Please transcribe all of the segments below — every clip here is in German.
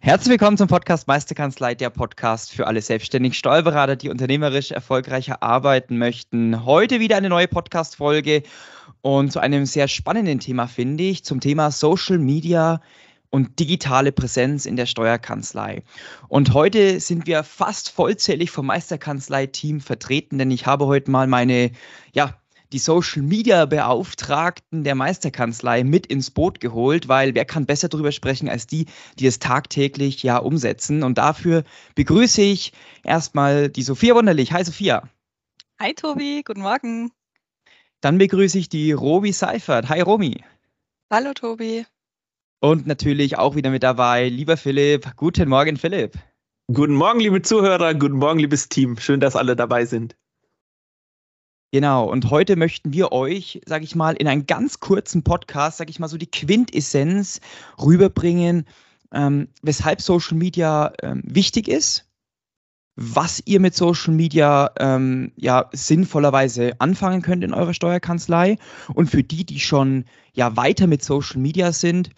Herzlich willkommen zum Podcast Meisterkanzlei, der Podcast für alle selbstständigen Steuerberater, die unternehmerisch erfolgreicher arbeiten möchten. Heute wieder eine neue Podcast-Folge und zu einem sehr spannenden Thema, finde ich, zum Thema Social Media und digitale Präsenz in der Steuerkanzlei. Und heute sind wir fast vollzählig vom Meisterkanzlei-Team vertreten, denn ich habe heute mal meine, ja, die Social Media Beauftragten der Meisterkanzlei mit ins Boot geholt, weil wer kann besser darüber sprechen als die, die es tagtäglich ja umsetzen. Und dafür begrüße ich erstmal die Sophia Wunderlich. Hi Sophia. Hi Tobi, guten Morgen. Dann begrüße ich die Robi Seifert. Hi Romi. Hallo Tobi. Und natürlich auch wieder mit dabei, lieber Philipp. Guten Morgen, Philipp. Guten Morgen, liebe Zuhörer. Guten Morgen, liebes Team. Schön, dass alle dabei sind. Genau, und heute möchten wir euch, sage ich mal, in einem ganz kurzen Podcast, sage ich mal, so die Quintessenz rüberbringen, ähm, weshalb Social Media ähm, wichtig ist, was ihr mit Social Media ähm, ja sinnvollerweise anfangen könnt in eurer Steuerkanzlei und für die, die schon ja weiter mit Social Media sind,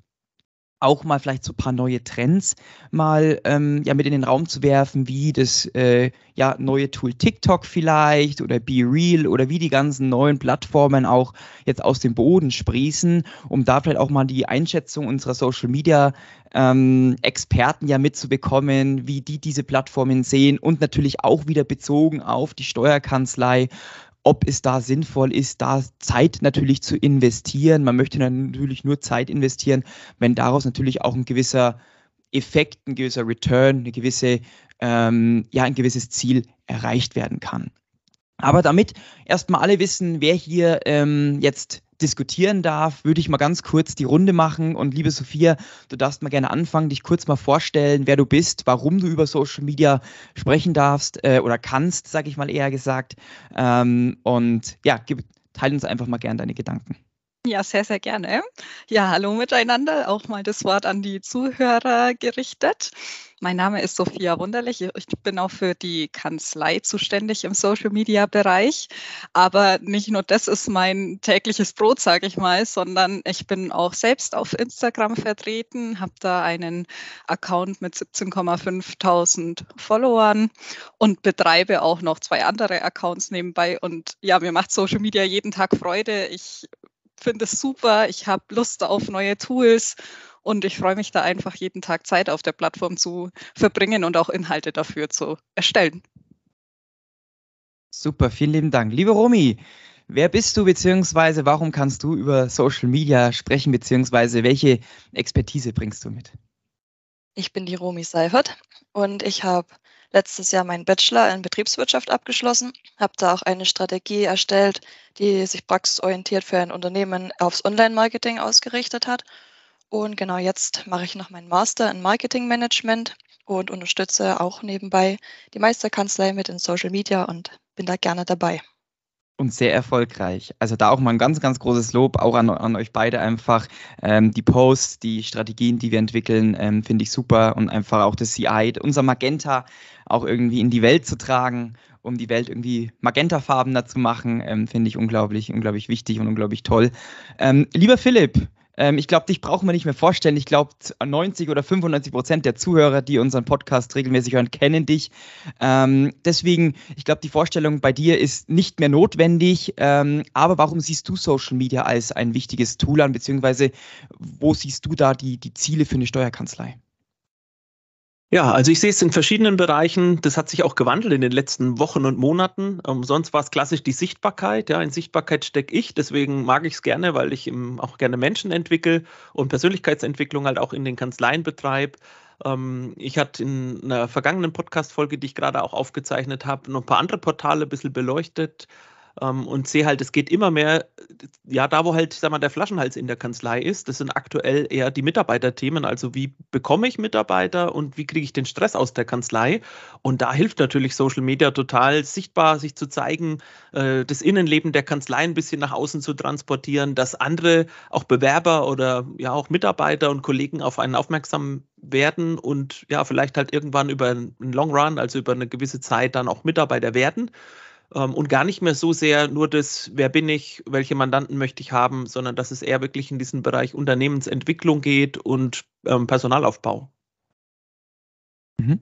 auch mal vielleicht so ein paar neue Trends mal ähm, ja mit in den Raum zu werfen, wie das äh, ja neue Tool TikTok vielleicht oder Be Real oder wie die ganzen neuen Plattformen auch jetzt aus dem Boden sprießen, um da vielleicht auch mal die Einschätzung unserer Social Media ähm, Experten ja mitzubekommen, wie die diese Plattformen sehen und natürlich auch wieder bezogen auf die Steuerkanzlei ob es da sinnvoll ist, da Zeit natürlich zu investieren. Man möchte natürlich nur Zeit investieren, wenn daraus natürlich auch ein gewisser Effekt, ein gewisser Return, eine gewisse, ähm, ja, ein gewisses Ziel erreicht werden kann. Aber damit erstmal alle wissen, wer hier ähm, jetzt diskutieren darf, würde ich mal ganz kurz die Runde machen. Und liebe Sophia, du darfst mal gerne anfangen, dich kurz mal vorstellen, wer du bist, warum du über Social Media sprechen darfst äh, oder kannst, sage ich mal eher gesagt. Ähm, und ja, gib, teile uns einfach mal gerne deine Gedanken. Ja, sehr, sehr gerne. Ja, hallo miteinander. Auch mal das Wort an die Zuhörer gerichtet. Mein Name ist Sophia Wunderlich. Ich bin auch für die Kanzlei zuständig im Social Media Bereich. Aber nicht nur das ist mein tägliches Brot, sage ich mal, sondern ich bin auch selbst auf Instagram vertreten, habe da einen Account mit 17,5.000 Followern und betreibe auch noch zwei andere Accounts nebenbei. Und ja, mir macht Social Media jeden Tag Freude. Ich finde es super. Ich habe Lust auf neue Tools und ich freue mich da einfach jeden Tag Zeit auf der Plattform zu verbringen und auch Inhalte dafür zu erstellen. Super, vielen lieben Dank. Liebe Romy, wer bist du beziehungsweise warum kannst du über Social Media sprechen beziehungsweise welche Expertise bringst du mit? Ich bin die Romy Seifert und ich habe letztes Jahr meinen Bachelor in Betriebswirtschaft abgeschlossen, habe da auch eine Strategie erstellt, die sich praxisorientiert für ein Unternehmen aufs Online-Marketing ausgerichtet hat. Und genau jetzt mache ich noch meinen Master in Marketing-Management und unterstütze auch nebenbei die Meisterkanzlei mit in Social Media und bin da gerne dabei und sehr erfolgreich. Also da auch mal ein ganz, ganz großes Lob auch an, an euch beide einfach. Ähm, die Posts, die Strategien, die wir entwickeln, ähm, finde ich super und einfach auch das CI, unser Magenta auch irgendwie in die Welt zu tragen, um die Welt irgendwie magentafarbener zu machen, ähm, finde ich unglaublich, unglaublich wichtig und unglaublich toll. Ähm, lieber Philipp, ähm, ich glaube, dich brauchen wir nicht mehr vorstellen. Ich glaube, 90 oder 95 Prozent der Zuhörer, die unseren Podcast regelmäßig hören, kennen dich. Ähm, deswegen, ich glaube, die Vorstellung bei dir ist nicht mehr notwendig. Ähm, aber warum siehst du Social Media als ein wichtiges Tool an, beziehungsweise wo siehst du da die, die Ziele für eine Steuerkanzlei? Ja, also ich sehe es in verschiedenen Bereichen. Das hat sich auch gewandelt in den letzten Wochen und Monaten. Ähm, sonst war es klassisch die Sichtbarkeit. Ja, in Sichtbarkeit stecke ich. Deswegen mag ich es gerne, weil ich auch gerne Menschen entwickle und Persönlichkeitsentwicklung halt auch in den Kanzleien betreibe. Ähm, ich hatte in einer vergangenen Podcast-Folge, die ich gerade auch aufgezeichnet habe, noch ein paar andere Portale ein bisschen beleuchtet ähm, und sehe halt, es geht immer mehr, ja, da wo halt, sag mal, der Flaschenhals in der Kanzlei ist, das sind aktuell eher die Mitarbeiterthemen, also wie bekomme ich Mitarbeiter und wie kriege ich den Stress aus der Kanzlei? Und da hilft natürlich Social Media total sichtbar, sich zu zeigen, äh, das Innenleben der Kanzlei ein bisschen nach außen zu transportieren, dass andere, auch Bewerber oder ja auch Mitarbeiter und Kollegen auf einen aufmerksam werden und ja, vielleicht halt irgendwann über einen Long Run, also über eine gewisse Zeit dann auch Mitarbeiter werden ähm, und gar nicht mehr so sehr nur das, wer bin ich, welche Mandanten möchte ich haben, sondern dass es eher wirklich in diesen Bereich Unternehmensentwicklung geht und ähm, Personalaufbau. Mhm.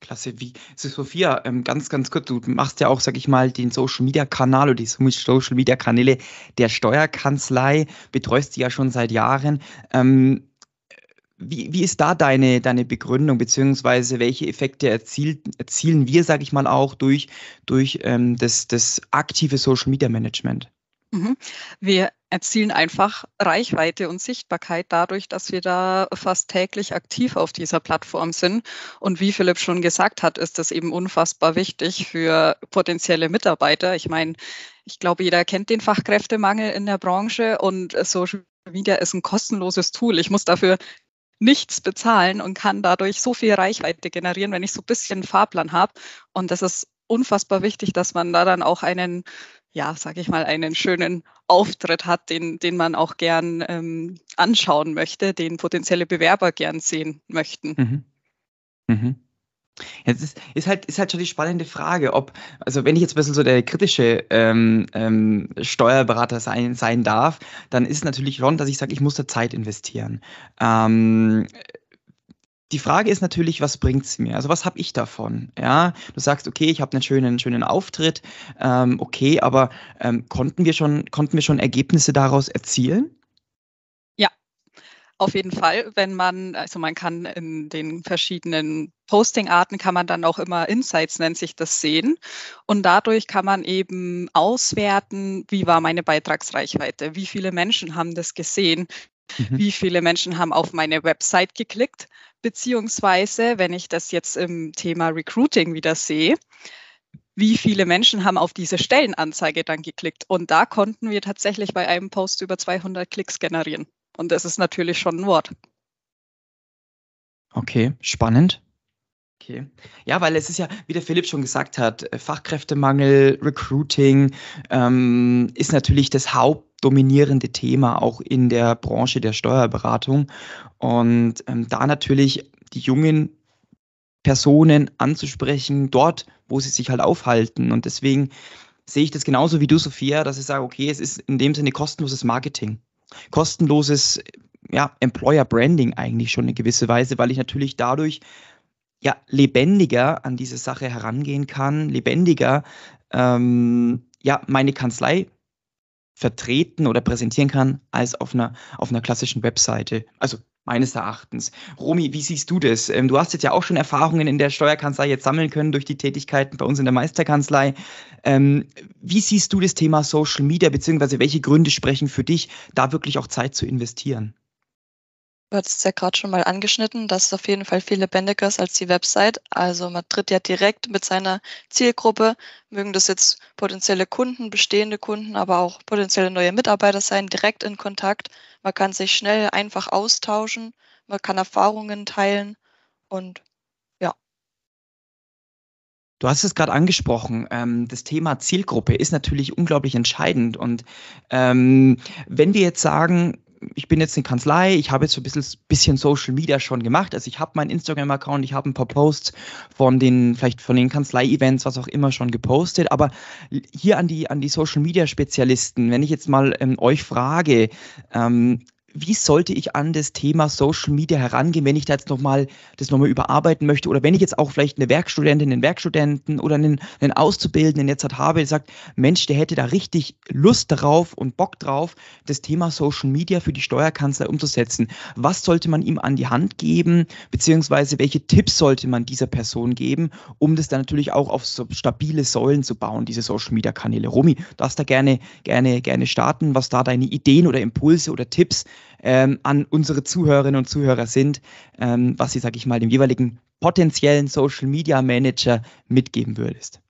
Klasse, wie Sophia, ähm, ganz, ganz kurz, du machst ja auch, sag ich mal, den Social Media Kanal oder die Social Media Kanäle der Steuerkanzlei, betreust die ja schon seit Jahren. Ähm, wie, wie ist da deine, deine Begründung, beziehungsweise welche Effekte erzielt, erzielen wir, sage ich mal, auch durch, durch ähm, das, das aktive Social Media Management? Mhm. Wir erzielen einfach Reichweite und Sichtbarkeit dadurch, dass wir da fast täglich aktiv auf dieser Plattform sind. Und wie Philipp schon gesagt hat, ist das eben unfassbar wichtig für potenzielle Mitarbeiter. Ich meine, ich glaube, jeder kennt den Fachkräftemangel in der Branche und Social Media ist ein kostenloses Tool. Ich muss dafür nichts bezahlen und kann dadurch so viel Reichweite generieren, wenn ich so ein bisschen Fahrplan habe. Und das ist unfassbar wichtig, dass man da dann auch einen, ja, sag ich mal, einen schönen Auftritt hat, den, den man auch gern ähm, anschauen möchte, den potenzielle Bewerber gern sehen möchten. Mhm. Mhm. Jetzt ist, ist, halt, ist halt schon die spannende Frage, ob, also wenn ich jetzt ein bisschen so der kritische ähm, ähm, Steuerberater sein, sein darf, dann ist es natürlich schon, dass ich sage, ich muss da Zeit investieren. Ähm, die Frage ist natürlich, was bringt es mir? Also was habe ich davon? Ja, du sagst, okay, ich habe einen schönen, schönen Auftritt, ähm, okay, aber ähm, konnten wir schon, konnten wir schon Ergebnisse daraus erzielen? Auf jeden Fall, wenn man, also man kann in den verschiedenen Posting-Arten kann man dann auch immer Insights, nennt sich das, sehen. Und dadurch kann man eben auswerten, wie war meine Beitragsreichweite, wie viele Menschen haben das gesehen, mhm. wie viele Menschen haben auf meine Website geklickt, beziehungsweise, wenn ich das jetzt im Thema Recruiting wieder sehe, wie viele Menschen haben auf diese Stellenanzeige dann geklickt. Und da konnten wir tatsächlich bei einem Post über 200 Klicks generieren. Und das ist natürlich schon ein Wort. Okay, spannend. Okay. Ja, weil es ist ja, wie der Philipp schon gesagt hat, äh, Fachkräftemangel, Recruiting ähm, ist natürlich das hauptdominierende Thema auch in der Branche der Steuerberatung. Und ähm, da natürlich die jungen Personen anzusprechen, dort, wo sie sich halt aufhalten. Und deswegen sehe ich das genauso wie du, Sophia, dass ich sage, okay, es ist in dem Sinne kostenloses Marketing kostenloses ja, Employer Branding eigentlich schon in gewisser Weise, weil ich natürlich dadurch ja lebendiger an diese Sache herangehen kann, lebendiger ähm, ja meine Kanzlei vertreten oder präsentieren kann als auf einer auf einer klassischen Webseite. Also meines Erachtens. Romy, wie siehst du das? Ähm, du hast jetzt ja auch schon Erfahrungen in der Steuerkanzlei jetzt sammeln können durch die Tätigkeiten bei uns in der Meisterkanzlei. Ähm, wie siehst du das Thema Social Media, beziehungsweise welche Gründe sprechen für dich, da wirklich auch Zeit zu investieren? Du hattest es ja gerade schon mal angeschnitten, dass es auf jeden Fall viel lebendiger ist als die Website. Also man tritt ja direkt mit seiner Zielgruppe, mögen das jetzt potenzielle Kunden, bestehende Kunden, aber auch potenzielle neue Mitarbeiter sein, direkt in Kontakt. Man kann sich schnell einfach austauschen, man kann Erfahrungen teilen und ja. Du hast es gerade angesprochen, ähm, das Thema Zielgruppe ist natürlich unglaublich entscheidend. Und ähm, wenn wir jetzt sagen, ich bin jetzt eine Kanzlei, ich habe jetzt so ein bisschen, bisschen Social Media schon gemacht. Also ich habe meinen Instagram-Account, ich habe ein paar Posts von den, vielleicht von den Kanzlei-Events, was auch immer schon gepostet. Aber hier an die, an die Social Media-Spezialisten, wenn ich jetzt mal ähm, euch frage, ähm, wie sollte ich an das Thema Social Media herangehen, wenn ich da jetzt nochmal das nochmal überarbeiten möchte oder wenn ich jetzt auch vielleicht eine Werkstudentin, einen Werkstudenten oder einen, einen Auszubildenden jetzt halt habe, der sagt, Mensch, der hätte da richtig Lust darauf und Bock drauf, das Thema Social Media für die Steuerkanzlei umzusetzen. Was sollte man ihm an die Hand geben, beziehungsweise welche Tipps sollte man dieser Person geben, um das dann natürlich auch auf so stabile Säulen zu bauen, diese Social Media Kanäle. Romy, darfst da gerne, gerne, gerne starten, was da deine Ideen oder Impulse oder Tipps ähm, an unsere Zuhörerinnen und Zuhörer sind, ähm, was sie, sag ich mal, dem jeweiligen potenziellen Social Media Manager mitgeben würdest?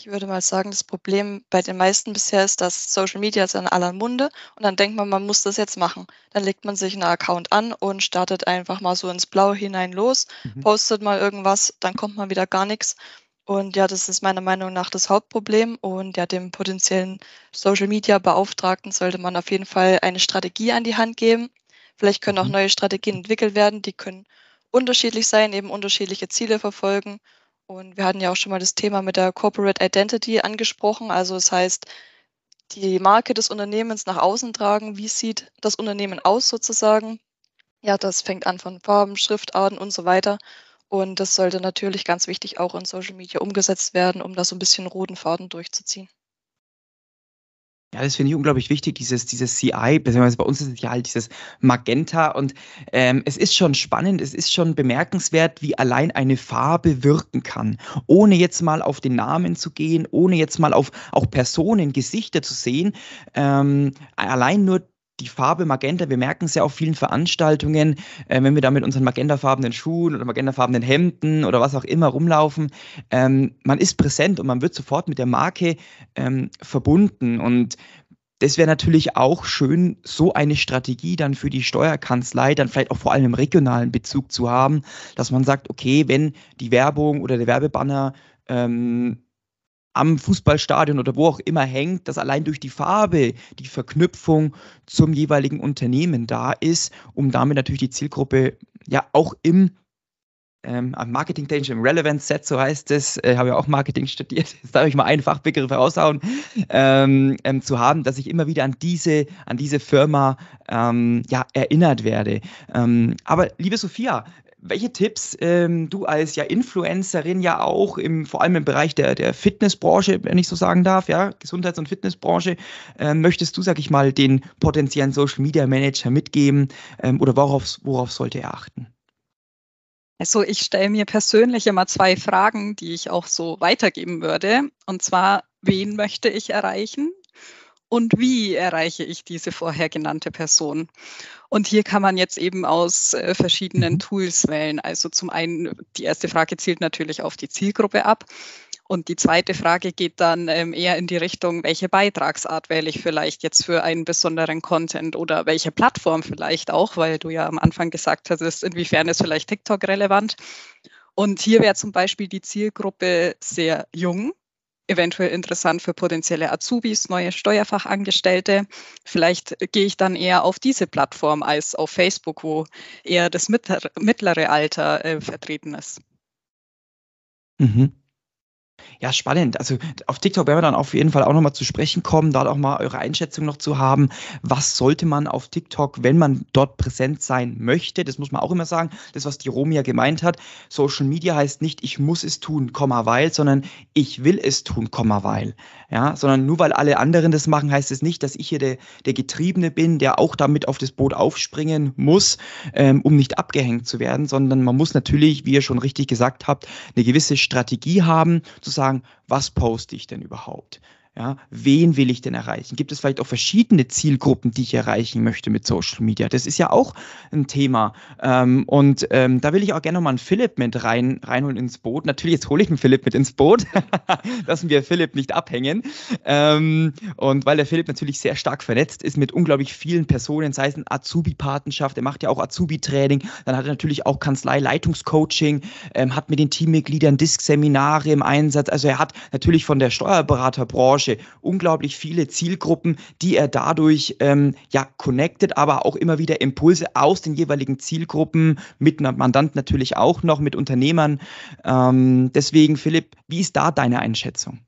Ich würde mal sagen, das Problem bei den meisten bisher ist, dass Social Media ist in aller Munde und dann denkt man, man muss das jetzt machen. Dann legt man sich einen Account an und startet einfach mal so ins Blaue hinein los, mhm. postet mal irgendwas, dann kommt mal wieder gar nichts. Und ja, das ist meiner Meinung nach das Hauptproblem. Und ja, dem potenziellen Social Media Beauftragten sollte man auf jeden Fall eine Strategie an die Hand geben. Vielleicht können auch mhm. neue Strategien entwickelt werden, die können unterschiedlich sein, eben unterschiedliche Ziele verfolgen. Und wir hatten ja auch schon mal das Thema mit der Corporate Identity angesprochen. Also das heißt, die Marke des Unternehmens nach außen tragen. Wie sieht das Unternehmen aus sozusagen? Ja, das fängt an von Farben, Schriftarten und so weiter. Und das sollte natürlich ganz wichtig auch in Social Media umgesetzt werden, um da so ein bisschen roten Faden durchzuziehen. Ja, das finde ich unglaublich wichtig, dieses, dieses CI, beziehungsweise bei uns ist es ja halt dieses Magenta und ähm, es ist schon spannend, es ist schon bemerkenswert, wie allein eine Farbe wirken kann, ohne jetzt mal auf den Namen zu gehen, ohne jetzt mal auf auch Personen, Gesichter zu sehen, ähm, allein nur die Farbe Magenta, wir merken es ja auf vielen Veranstaltungen, äh, wenn wir da mit unseren magentafarbenen Schuhen oder magentafarbenen Hemden oder was auch immer rumlaufen, ähm, man ist präsent und man wird sofort mit der Marke ähm, verbunden. Und das wäre natürlich auch schön, so eine Strategie dann für die Steuerkanzlei, dann vielleicht auch vor allem im regionalen Bezug zu haben, dass man sagt, okay, wenn die Werbung oder der Werbebanner ähm, am Fußballstadion oder wo auch immer hängt, dass allein durch die Farbe die Verknüpfung zum jeweiligen Unternehmen da ist, um damit natürlich die Zielgruppe ja auch im ähm, Marketing technisch im Relevance Set, so heißt es, äh, habe ja auch Marketing studiert, jetzt darf ich mal einen Fachbegriff raushauen, ähm, ähm, zu haben, dass ich immer wieder an diese, an diese Firma ähm, ja, erinnert werde. Ähm, aber liebe Sophia, welche Tipps ähm, du als ja Influencerin ja auch im, vor allem im Bereich der, der Fitnessbranche, wenn ich so sagen darf, ja, Gesundheits- und Fitnessbranche, ähm, möchtest du, sag ich mal, den potenziellen Social Media Manager mitgeben ähm, oder worauf, worauf sollte er achten? Also ich stelle mir persönlich immer zwei Fragen, die ich auch so weitergeben würde. Und zwar, wen möchte ich erreichen? Und wie erreiche ich diese vorher genannte Person? Und hier kann man jetzt eben aus äh, verschiedenen mhm. Tools wählen. Also zum einen, die erste Frage zielt natürlich auf die Zielgruppe ab. Und die zweite Frage geht dann ähm, eher in die Richtung, welche Beitragsart wähle ich vielleicht jetzt für einen besonderen Content oder welche Plattform vielleicht auch, weil du ja am Anfang gesagt hast, inwiefern ist vielleicht TikTok relevant. Und hier wäre zum Beispiel die Zielgruppe sehr jung, eventuell interessant für potenzielle Azubis, neue Steuerfachangestellte. Vielleicht gehe ich dann eher auf diese Plattform als auf Facebook, wo eher das mittlere Alter äh, vertreten ist. Mhm. Ja, spannend. Also auf TikTok werden wir dann auf jeden Fall auch nochmal zu sprechen kommen, da auch mal eure Einschätzung noch zu haben. Was sollte man auf TikTok, wenn man dort präsent sein möchte? Das muss man auch immer sagen. Das, was die Romi ja gemeint hat. Social Media heißt nicht, ich muss es tun, Komma, weil, sondern ich will es tun, Komma, weil. Ja, sondern nur weil alle anderen das machen, heißt es nicht, dass ich hier der, der Getriebene bin, der auch damit auf das Boot aufspringen muss, ähm, um nicht abgehängt zu werden, sondern man muss natürlich, wie ihr schon richtig gesagt habt, eine gewisse Strategie haben, zu sagen, was poste ich denn überhaupt? Ja, wen will ich denn erreichen? Gibt es vielleicht auch verschiedene Zielgruppen, die ich erreichen möchte mit Social Media? Das ist ja auch ein Thema. Ähm, und ähm, da will ich auch gerne nochmal einen Philipp mit rein, reinholen ins Boot. Natürlich, jetzt hole ich einen Philipp mit ins Boot. Lassen wir Philipp nicht abhängen. Ähm, und weil der Philipp natürlich sehr stark vernetzt ist mit unglaublich vielen Personen, sei es eine Azubi-Patenschaft, er macht ja auch Azubi-Training, dann hat er natürlich auch Kanzlei-Leitungscoaching, ähm, hat mit den Teammitgliedern Disk-Seminare im Einsatz. Also er hat natürlich von der Steuerberaterbranche Branche unglaublich viele Zielgruppen, die er dadurch ähm, ja connected, aber auch immer wieder Impulse aus den jeweiligen Zielgruppen mit Mandanten natürlich auch noch, mit Unternehmern. Ähm, deswegen, Philipp, wie ist da deine Einschätzung?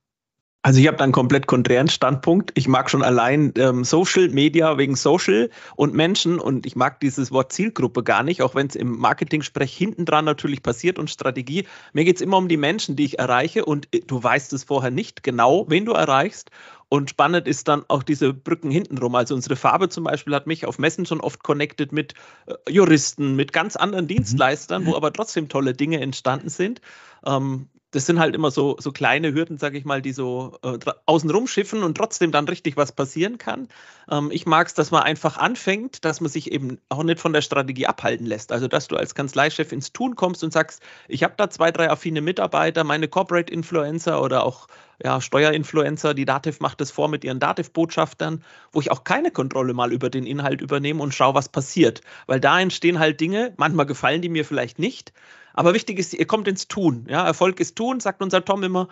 Also ich habe da einen komplett konträren Standpunkt. Ich mag schon allein ähm, Social Media wegen Social und Menschen und ich mag dieses Wort Zielgruppe gar nicht, auch wenn es im Marketing-Sprech hinten dran natürlich passiert und Strategie. Mir geht es immer um die Menschen, die ich erreiche und äh, du weißt es vorher nicht genau, wen du erreichst. Und spannend ist dann auch diese Brücken hintenrum. Also unsere Farbe zum Beispiel hat mich auf Messen schon oft connected mit äh, Juristen, mit ganz anderen mhm. Dienstleistern, wo aber trotzdem tolle Dinge entstanden sind. Ähm, das sind halt immer so, so kleine Hürden, sage ich mal, die so äh, außenrum schiffen und trotzdem dann richtig was passieren kann. Ähm, ich mag es, dass man einfach anfängt, dass man sich eben auch nicht von der Strategie abhalten lässt. Also, dass du als Kanzleichef ins Tun kommst und sagst, ich habe da zwei, drei affine Mitarbeiter, meine Corporate Influencer oder auch ja, Steuerinfluencer, die Dativ macht es vor mit ihren Dativ-Botschaftern, wo ich auch keine Kontrolle mal über den Inhalt übernehme und schaue, was passiert. Weil da entstehen halt Dinge, manchmal gefallen die mir vielleicht nicht, aber wichtig ist, ihr kommt ins Tun. Ja, Erfolg ist Tun, sagt unser Tom immer.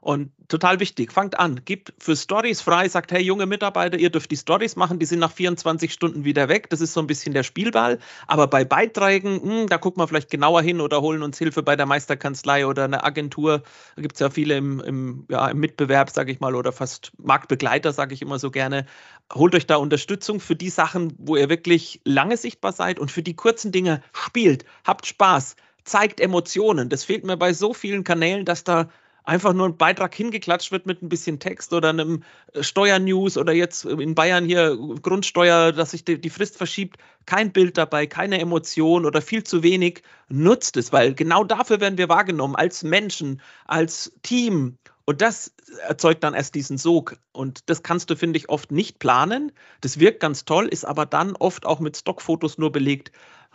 Und total wichtig, fangt an, gebt für Stories frei, sagt, hey junge Mitarbeiter, ihr dürft die Stories machen, die sind nach 24 Stunden wieder weg. Das ist so ein bisschen der Spielball. Aber bei Beiträgen, mh, hm, da gucken wir vielleicht genauer hin oder holen uns Hilfe bei der Meisterkanzlei oder einer Agentur. Da gibt es ja viele im, im, ja, im Mitbewerb, sage ich mal, oder fast Marktbegleiter, sage ich immer so gerne. Holt euch da Unterstützung für die Sachen, wo ihr wirklich lange sichtbar seid und für die kurzen Dinge spielt, habt Spaß, zeigt Emotionen. Das fehlt mir bei so vielen Kanälen, dass da einfach nur ein Beitrag hingeklatscht wird mit ein bisschen Text oder einem äh, Steuernews oder jetzt in Bayern hier Grundsteuer, dass sich die, Frist verschiebt, kein Bild dabei, keine Emotion oder viel zu wenig, nutzt es, weil genau dafür werden wir wahrgenommen, als Menschen, als Team. Und das erzeugt dann erst diesen Sog. Und das kannst du, finde ich, oft nicht planen. Das wirkt ganz toll, ist aber dann oft auch mit Stockfotos nur belegt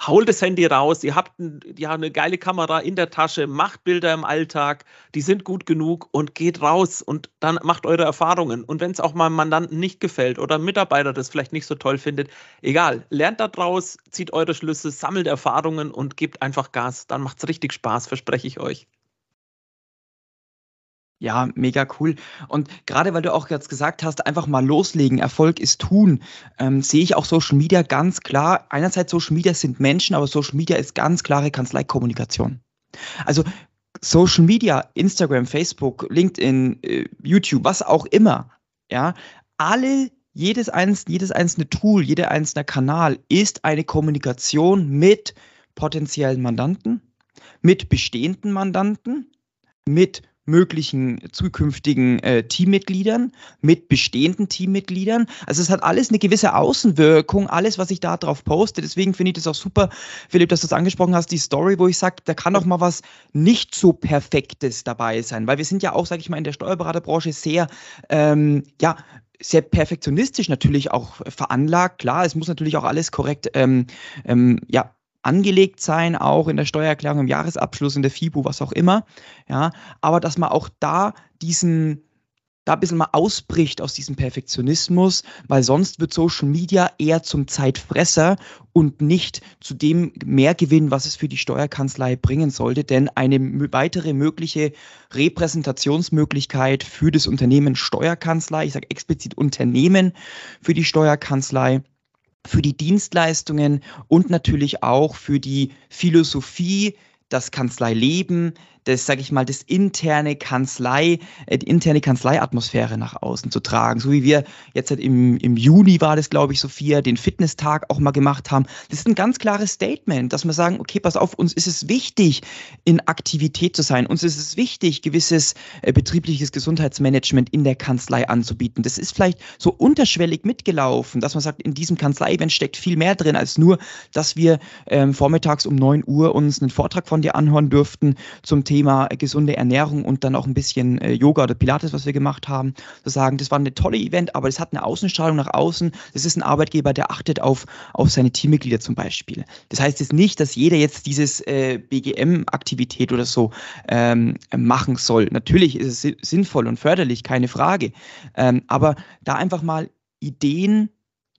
holt das Handy raus, ihr habt ein, ja, eine geile Kamera in der Tasche, macht Bilder im Alltag, die sind gut genug und geht raus und dann macht eure Erfahrungen. Und wenn es auch mal einem Mandanten nicht gefällt oder einem Mitarbeiter das vielleicht nicht so toll findet, egal, lernt da draus, zieht eure Schlüsse, sammelt Erfahrungen und gebt einfach Gas. Dann macht es richtig Spaß, verspreche ich euch. Ja, mega cool. Und gerade weil du auch jetzt gesagt hast, einfach mal loslegen, Erfolg ist tun, ähm, sehe ich auch Social Media ganz klar. Einerseits Social Media sind Menschen, aber Social Media ist ganz klare Kanzleikommunikation. Also Social Media, Instagram, Facebook, LinkedIn, äh, YouTube, was auch immer, ja, alle jedes, einzelne, jedes einzelne Tool, jeder einzelne Kanal ist eine Kommunikation mit potenziellen Mandanten, mit bestehenden Mandanten, mit möglichen zukünftigen äh, Teammitgliedern, mit bestehenden Teammitgliedern. Also es hat alles eine gewisse Außenwirkung, alles, was ich da drauf poste. Deswegen finde ich das auch super, Philipp, dass du das angesprochen hast, die Story, wo ich sage, da kann auch mal was nicht so Perfektes dabei sein. Weil wir sind ja auch, sage ich mal, in der Steuerberaterbranche sehr, ähm, ja, sehr perfektionistisch natürlich auch veranlagt. Klar, es muss natürlich auch alles korrekt ähm, ähm, ja, angelegt sein, auch in der Steuererklärung, im Jahresabschluss, in der FIBU, was auch immer. Ja, aber dass man auch da diesen, da ein bisschen mal ausbricht aus diesem Perfektionismus, weil sonst wird Social Media eher zum Zeitfresser und nicht zu dem Mehrgewinn, was es für die Steuerkanzlei bringen sollte. Denn eine weitere mögliche Repräsentationsmöglichkeit für das Unternehmen Steuerkanzlei, ich sage explizit Unternehmen für die Steuerkanzlei, für die Dienstleistungen und natürlich auch für die Philosophie, das Kanzleileben, das, sage ich mal, das interne Kanzlei, äh, die interne Kanzleiatmosphäre nach außen zu tragen. So wie wir jetzt halt im, im Juni war das, glaube ich, Sophia, den Fitnesstag auch mal gemacht haben. Das ist ein ganz klares Statement, dass wir sagen, okay, pass auf, uns ist es wichtig, in Aktivität zu sein. Uns ist es wichtig, gewisses äh, betriebliches Gesundheitsmanagement in der Kanzlei anzubieten. Das ist vielleicht so unterschwellig mitgelaufen, dass man sagt, in diesem Kanzlei-Event steckt viel mehr drin, als nur, dass wir ähm, vormittags um 9 Uhr uns einen Vortrag von dir anhören dürften zum Thema Thema gesunde Ernährung und dann auch ein bisschen äh, Yoga oder Pilates, was wir gemacht haben, zu sagen, das war eine tolle Event, aber es hat eine Außenstrahlung nach außen. Das ist ein Arbeitgeber, der achtet auf, auf seine Teammitglieder zum Beispiel. Das heißt jetzt nicht, dass jeder jetzt dieses äh, BGM-Aktivität oder so ähm, machen soll. Natürlich ist es sinnvoll und förderlich, keine Frage. Ähm, aber da einfach mal Ideen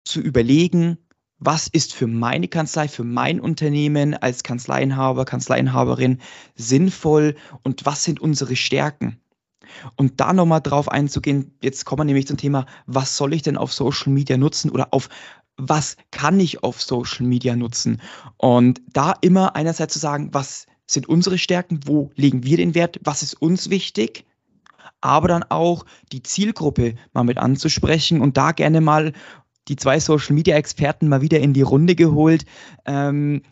zu überlegen, was ist für meine Kanzlei, für mein Unternehmen als Kanzleiinhaber, Kanzleiinhaberin sinnvoll und was sind unsere Stärken? Und da nochmal drauf einzugehen, jetzt kommen wir nämlich zum Thema, was soll ich denn auf Social Media nutzen oder auf was kann ich auf Social Media nutzen? Und da immer einerseits zu sagen, was sind unsere Stärken, wo legen wir den Wert, was ist uns wichtig, aber dann auch die Zielgruppe mal mit anzusprechen und da gerne mal die zwei Social-Media-Experten mal wieder in die Runde geholt. Ähm,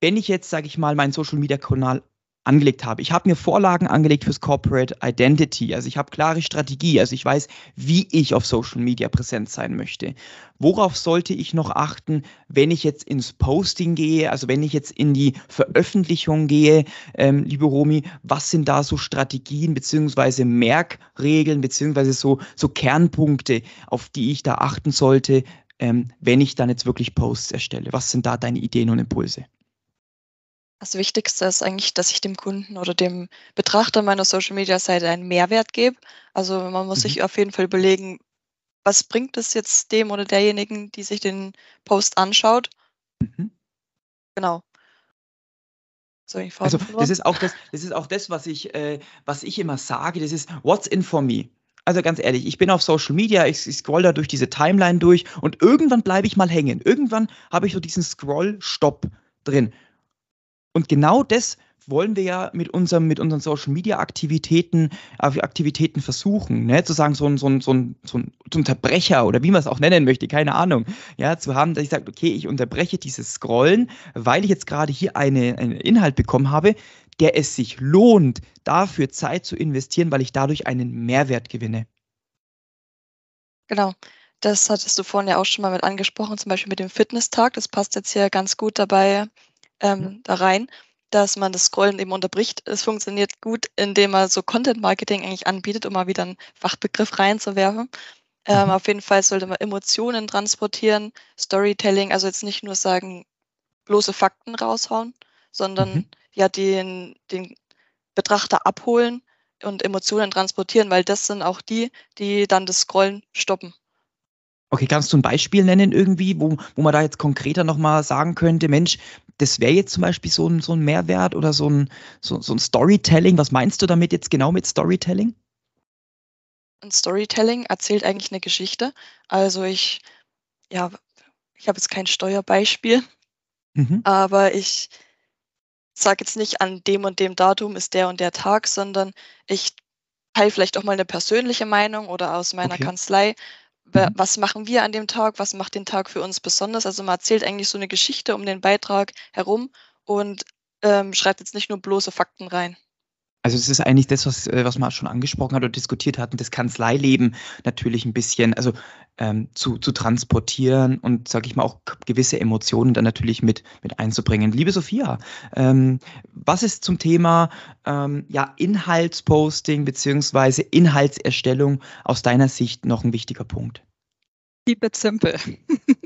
wenn ich jetzt, sage ich mal, meinen Social-Media-Kanal angelegt habe. Ich habe mir Vorlagen angelegt fürs Corporate Identity. Also ich habe klare Strategie. Also ich weiß, wie ich auf Social Media präsent sein möchte. Worauf sollte ich noch achten, wenn ich jetzt ins Posting gehe, also wenn ich jetzt in die Veröffentlichung gehe, ähm, liebe Romi, was sind da so Strategien beziehungsweise Merkregeln beziehungsweise so, so Kernpunkte, auf die ich da achten sollte, ähm, wenn ich dann jetzt wirklich Posts erstelle? Was sind da deine Ideen und Impulse? Das Wichtigste ist eigentlich, dass ich dem Kunden oder dem Betrachter meiner Social-Media-Seite einen Mehrwert gebe. Also man muss Mhm. sich auf jeden Fall überlegen, was bringt es jetzt dem oder derjenigen, die sich den Post anschaut. Mhm. Genau. So, Also das ist auch das, das ist auch das, was ich, äh, was ich immer sage, das ist What's in for me. Also ganz ehrlich, ich bin auf Social Media, ich, ich scroll da durch diese Timeline durch und irgendwann bleibe ich mal hängen. Irgendwann habe ich so diesen Scroll-Stopp drin. Und genau das wollen wir ja mit, unserem, mit unseren Social Media Aktivitäten, äh, Aktivitäten versuchen, ne? zu sagen, so ein, so, ein, so, ein, so ein Unterbrecher oder wie man es auch nennen möchte, keine Ahnung, ja, zu haben, dass ich sage, okay, ich unterbreche dieses Scrollen, weil ich jetzt gerade hier eine, einen Inhalt bekommen habe, der es sich lohnt, dafür Zeit zu investieren, weil ich dadurch einen Mehrwert gewinne. Genau. Das hattest du vorhin ja auch schon mal mit angesprochen, zum Beispiel mit dem Fitnesstag. Das passt jetzt hier ganz gut dabei ähm, da rein, dass man das Scrollen eben unterbricht. Es funktioniert gut, indem man so Content Marketing eigentlich anbietet, um mal wieder einen Fachbegriff reinzuwerfen. Ähm, Mhm. auf jeden Fall sollte man Emotionen transportieren, Storytelling, also jetzt nicht nur sagen, bloße Fakten raushauen, sondern Mhm. ja den, den Betrachter abholen und Emotionen transportieren, weil das sind auch die, die dann das Scrollen stoppen. Okay, kannst du ein Beispiel nennen irgendwie, wo, wo man da jetzt konkreter nochmal sagen könnte, Mensch, das wäre jetzt zum Beispiel so ein, so ein Mehrwert oder so ein, so, so ein Storytelling. Was meinst du damit jetzt genau mit Storytelling? ein Storytelling erzählt eigentlich eine Geschichte. Also ich, ja, ich habe jetzt kein Steuerbeispiel, Mhm. aber ich sage jetzt nicht, an dem und dem Datum ist der und der Tag, sondern ich teile vielleicht auch mal eine persönliche Meinung oder aus meiner Okay. Kanzlei. Mhm. Was machen wir an dem Tag? Was macht den Tag für uns besonders? Also man erzählt eigentlich so eine Geschichte um den Beitrag herum und ähm, schreibt jetzt nicht nur bloße Fakten rein. Also es ist eigentlich das, was, äh, was man schon angesprochen hat oder diskutiert hatten, das Kanzleileben natürlich ein bisschen, also ähm, zu, zu transportieren und, sage ich mal, auch gewisse Emotionen dann natürlich mit, mit einzubringen. Liebe Sophia, ähm, was ist zum Thema ähm, ja, Inhaltsposting beziehungsweise Inhaltserstellung aus deiner Sicht noch ein wichtiger Punkt? Keep it simple.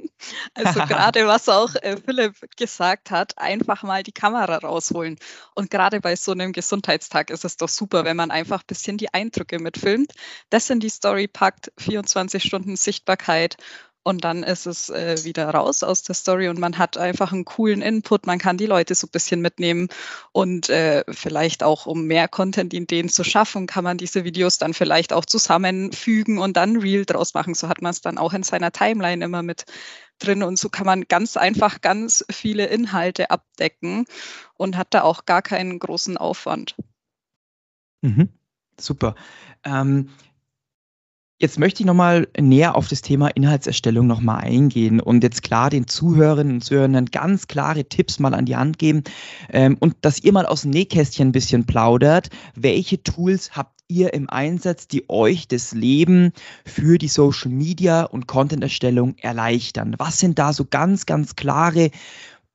Also gerade was auch äh, Philipp gesagt hat, einfach mal die Kamera rausholen. Und gerade bei so einem Gesundheitstag ist es doch super, wenn man einfach ein bisschen die Eindrücke mitfilmt, das in die Story packt, 24 Stunden Sichtbarkeit und dann ist es äh, wieder raus aus der Story und man hat einfach einen coolen Input, man kann die Leute so ein bisschen mitnehmen und äh, vielleicht auch, um mehr Content-Ideen zu schaffen, kann man diese Videos dann vielleicht auch zusammenfügen und dann Reel draus machen. So hat man es dann auch in seiner Timeline immer mit drin und so kann man ganz einfach ganz viele Inhalte abdecken und hat da auch gar keinen großen Aufwand. Mhm. Super. Ähm, jetzt möchte ich nochmal näher auf das Thema Inhaltserstellung nochmal eingehen und jetzt klar den Zuhörerinnen und Zuhörern ganz klare Tipps mal an die Hand geben ähm, und dass ihr mal aus dem Nähkästchen ein bisschen plaudert. Welche Tools habt ihr im Einsatz, die euch das Leben für die Social Media und Content-Erstellung erleichtern? Was sind da so ganz, ganz klare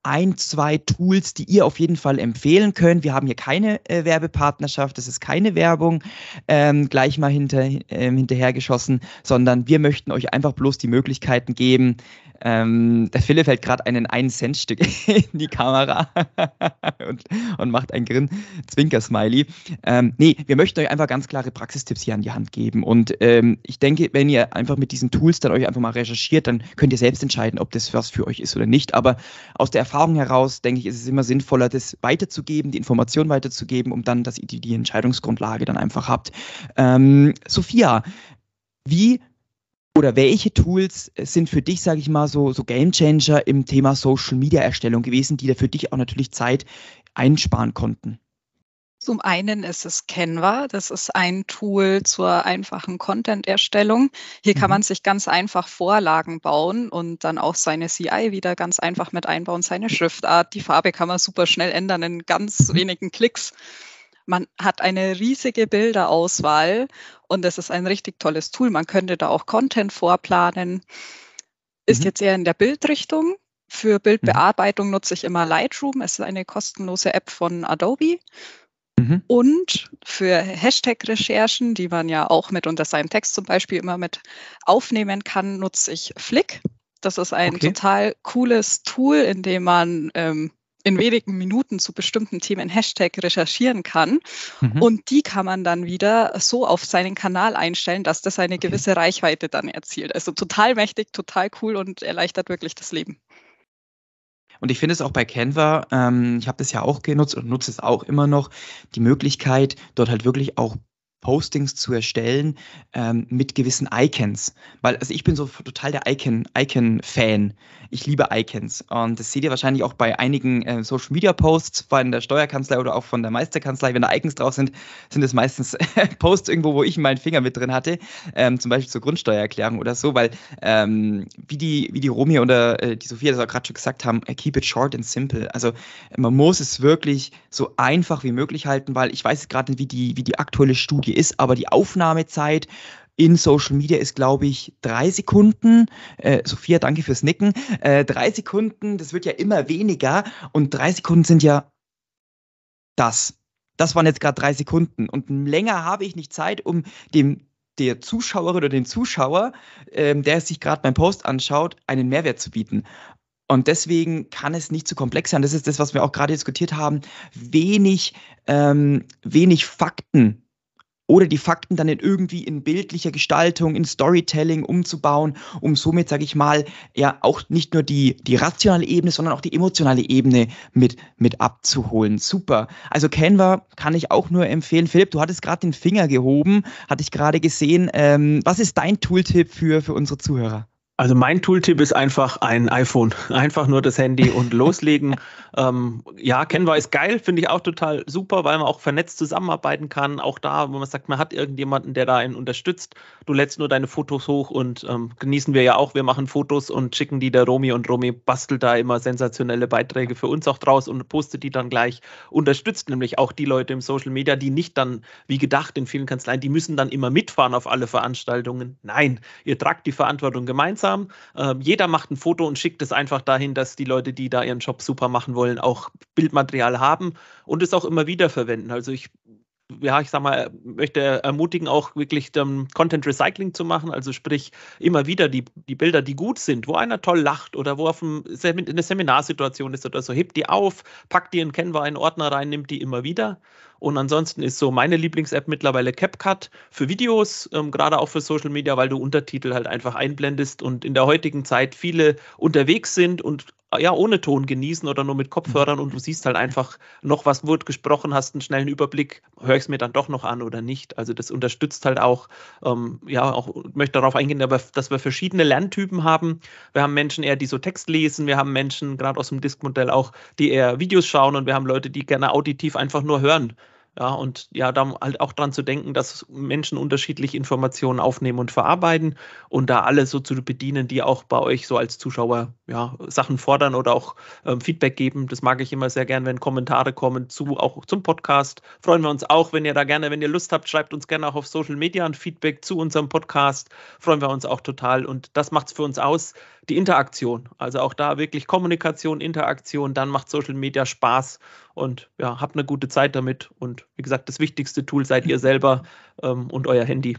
ein, zwei Tools, die ihr auf jeden Fall empfehlen könnt. Wir haben hier keine äh, Werbepartnerschaft, das ist keine Werbung ähm, gleich mal hinter, ähm, hinterhergeschossen, sondern wir möchten euch einfach bloß die Möglichkeiten geben. Ähm, der Philipp hält gerade einen 1-Cent-Stück in die Kamera und, und macht ein Grin, Zwinker-Smiley. Ähm, nee, wir möchten euch einfach ganz klare Praxistipps hier an die Hand geben. Und ähm, ich denke, wenn ihr einfach mit diesen Tools dann euch einfach mal recherchiert, dann könnt ihr selbst entscheiden, ob das was für euch ist oder nicht. Aber aus der Erfahrung heraus, denke ich, ist es immer sinnvoller, das weiterzugeben, die Information weiterzugeben, um dann, dass ihr die, die Entscheidungsgrundlage dann einfach habt. Ähm, Sophia, wie oder welche Tools sind für dich, sage ich mal, so, so Gamechanger im Thema Social Media Erstellung gewesen, die da für dich auch natürlich Zeit einsparen konnten? Zum einen ist es Canva. Das ist ein Tool zur einfachen Content-Erstellung. Hier kann Mhm. man sich ganz einfach Vorlagen bauen und dann auch seine CI wieder ganz einfach mit einbauen, seine Schriftart. Die Farbe kann man super schnell ändern in ganz Mhm. wenigen Klicks. Man hat eine riesige Bilderauswahl und das ist ein richtig tolles Tool. Man könnte da auch Content vorplanen. Ist Mhm. jetzt eher in der Bildrichtung. Für Bildbearbeitung nutze ich immer Lightroom. Es ist eine kostenlose App von Adobe. Mhm. Und für Hashtag-Recherchen, die man ja auch mit unter seinem Text zum Beispiel immer mit aufnehmen kann, nutze ich Flick. Das ist ein Okay. total cooles Tool, in dem man ähm, in wenigen Minuten zu bestimmten Themen Hashtag recherchieren kann. Mhm. Und die kann man dann wieder so auf seinen Kanal einstellen, dass das eine gewisse Reichweite dann erzielt. Also total mächtig, total cool und erleichtert wirklich das Leben. Und ich finde es auch bei Canva, ähm, ich habe das ja auch genutzt und nutze es auch immer noch, die Möglichkeit, dort halt wirklich auch Postings zu erstellen ähm, mit gewissen Icons. Weil, also ich bin so total der Icon, Icon-Fan. Ich liebe Icons. Und das seht ihr wahrscheinlich auch bei einigen äh, Social Media Posts von der Steuerkanzlei oder auch von der Meisterkanzlei. Wenn da Icons drauf sind, sind es meistens Posts irgendwo, wo ich meinen Finger mit drin hatte. Ähm, zum Beispiel zur Grundsteuererklärung oder so, weil ähm, wie die, wie die Romy oder äh, die Sophia das auch gerade schon gesagt haben, äh, keep it short and simple. Also man muss es wirklich so einfach wie möglich halten, weil ich weiß gerade nicht, wie die, wie die aktuelle Studie ist, aber die Aufnahmezeit in Social Media ist, glaube ich, drei Sekunden. Äh, Sophia, danke fürs Nicken. Äh, drei Sekunden, das wird ja immer weniger und drei Sekunden sind ja das. Das waren jetzt gerade drei Sekunden und länger habe ich nicht Zeit, um dem der Zuschauerin oder dem Zuschauer, ähm, der sich gerade beim Post anschaut, einen Mehrwert zu bieten. Und deswegen kann es nicht zu komplex sein. Das ist das, was wir auch gerade diskutiert haben. Wenig, ähm, wenig Fakten oder die Fakten dann in irgendwie in bildlicher Gestaltung, in Storytelling umzubauen, um somit, sage ich mal, ja auch nicht nur die, die rationale Ebene, sondern auch die emotionale Ebene mit, mit abzuholen. Super. Also Canva kann ich auch nur empfehlen. Philipp, du hattest gerade den Finger gehoben, hatte ich gerade gesehen. Ähm, was ist dein Tooltip für, für unsere Zuhörer? Also mein Tooltip ist einfach ein iPhone. Einfach nur das Handy und loslegen. ähm, ja, Canva ist geil, finde ich auch total super, weil man auch vernetzt zusammenarbeiten kann. Auch da, wo man sagt, man hat irgendjemanden, der da einen unterstützt. Du lädst nur deine Fotos hoch und ähm, genießen wir ja auch. Wir machen Fotos und schicken die der Romi und Romi bastelt da immer sensationelle Beiträge für uns auch draus und postet die dann gleich. Unterstützt nämlich auch die Leute im Social Media, die nicht dann, wie gedacht in vielen Kanzleien, die müssen dann immer mitfahren auf alle Veranstaltungen. Nein, ihr tragt die Verantwortung gemeinsam gemeinsam. Ähm, jeder macht ein Foto und schickt es einfach dahin, dass die Leute, die da ihren Job super machen wollen, auch Bildmaterial haben und es auch immer wieder verwenden. Also ich ja, ich sag mal, möchte ermutigen, auch wirklich um, Content Recycling zu machen. Also sprich, immer wieder die, die Bilder, die gut sind, wo einer toll lacht oder wo auf ein, eine Seminarsituation ist oder so, hebt die auf, packt die in Canva einen Ordner rein, nimmt die immer wieder. Und ansonsten ist so meine Lieblings-App mittlerweile CapCut für Videos, ähm, gerade auch für Social Media, weil du Untertitel halt einfach einblendest und in der heutigen Zeit viele unterwegs sind und ja, ohne Ton genießen oder nur mit Kopfhörern und du siehst halt einfach noch, was wird gesprochen, hast einen schnellen Überblick, höre ich es mir dann doch noch an oder nicht. Also das unterstützt halt auch, ähm, ja, auch möchte darauf eingehen, aber dass wir verschiedene Lerntypen haben. Wir haben Menschen eher, die so Text lesen, wir haben Menschen, gerade aus dem Disk-Modell auch, die eher Videos schauen und wir haben Leute, die gerne auditiv einfach nur hören. Ja, und ja, da halt auch dran zu denken, dass Menschen unterschiedlich Informationen aufnehmen und verarbeiten und da alle so zu bedienen, die auch bei euch so als Zuschauer ja, Sachen fordern oder auch ähm, Feedback geben. Das mag ich immer sehr gern, wenn Kommentare kommen zu, auch zum Podcast. Freuen wir uns auch, wenn ihr da gerne, wenn ihr Lust habt, schreibt uns gerne auch auf Social Media ein Feedback zu unserem Podcast. Freuen wir uns auch total und das macht es für uns aus, die Interaktion. Also auch da wirklich Kommunikation, Interaktion, dann macht Social Media Spaß und ja, habt eine gute Zeit damit. Und wie gesagt, das wichtigste Tool seid ihr selber ähm, und euer Handy.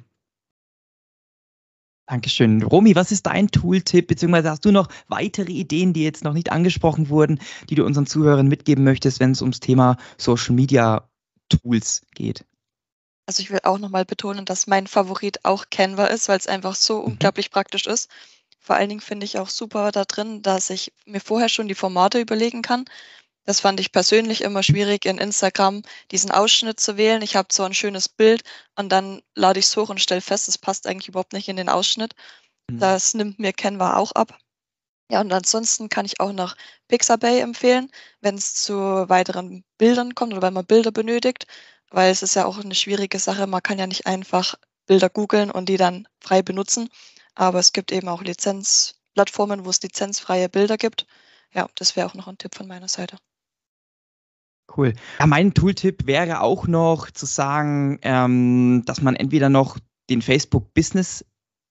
Dankeschön. Romy, was ist dein Tooltip, beziehungsweise hast du noch weitere Ideen, die jetzt noch nicht angesprochen wurden, die du unseren Zuhörern mitgeben möchtest, wenn es ums Thema Social Media Tools geht? Also ich will auch nochmal betonen, dass mein Favorit auch Canva ist, weil es einfach so mhm. unglaublich praktisch ist. Vor allen Dingen finde ich auch super da drin, dass ich mir vorher schon die Formate überlegen kann. Das fand ich persönlich immer schwierig, in Instagram diesen Ausschnitt zu wählen. Ich habe so ein schönes Bild und dann lade ich es hoch und stelle fest, es passt eigentlich überhaupt nicht in den Ausschnitt. Mhm. Das nimmt mir Canva auch ab. Ja, und ansonsten kann ich auch noch Pixabay empfehlen, wenn es zu weiteren Bildern kommt oder wenn man Bilder benötigt, weil es ist ja auch eine schwierige Sache. Man kann ja nicht einfach Bilder googeln und die dann frei benutzen. Aber es gibt eben auch Lizenzplattformen, wo es lizenzfreie Bilder gibt. Ja, das wäre auch noch ein Tipp von meiner Seite. Cool. Ja, mein Tooltip wäre auch noch zu sagen, ähm, dass man entweder noch den Facebook Business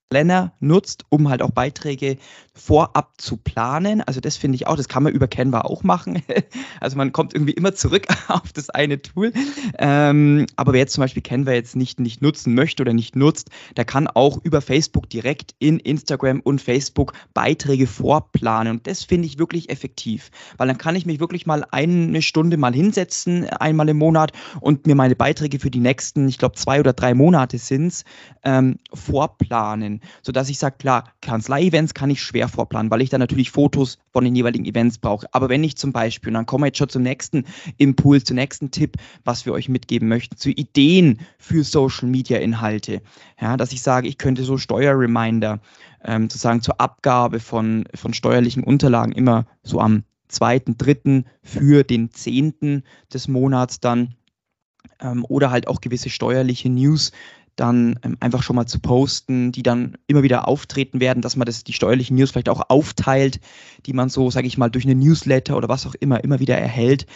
Planner nutzt, um halt auch Beiträge vorab zu planen. Also das finde ich auch, das kann man über Canva auch machen. Also man kommt irgendwie immer zurück auf das eine Tool. Ähm, aber wer jetzt zum Beispiel Canva jetzt nicht, nicht nutzen möchte oder nicht nutzt, der kann auch über Facebook direkt in Instagram und Facebook Beiträge vorplanen. Und das finde ich wirklich effektiv, weil dann kann ich mich wirklich mal eine Stunde mal hinsetzen, einmal im Monat und mir meine Beiträge für die nächsten, ich glaube zwei oder drei Monate sind es, ähm, vorplanen sodass ich sage, klar, Kanzlei-Events kann ich schwer vorplanen, weil ich dann natürlich Fotos von den jeweiligen Events brauche. Aber wenn ich zum Beispiel, und dann kommen wir jetzt schon zum nächsten Impuls, zum nächsten Tipp, was wir euch mitgeben möchten, zu Ideen für Social-Media-Inhalte, ja, dass ich sage, ich könnte so Steuerreminder ähm, sozusagen zur Abgabe von, von steuerlichen Unterlagen immer so am zweiten, dritten für den zehnten des Monats dann ähm, oder halt auch gewisse steuerliche News dann ähm, einfach schon mal zu posten, die dann immer wieder auftreten werden, dass man das, die steuerlichen News vielleicht auch aufteilt, die man so, sage ich mal, durch eine Newsletter oder was auch immer immer wieder erhält.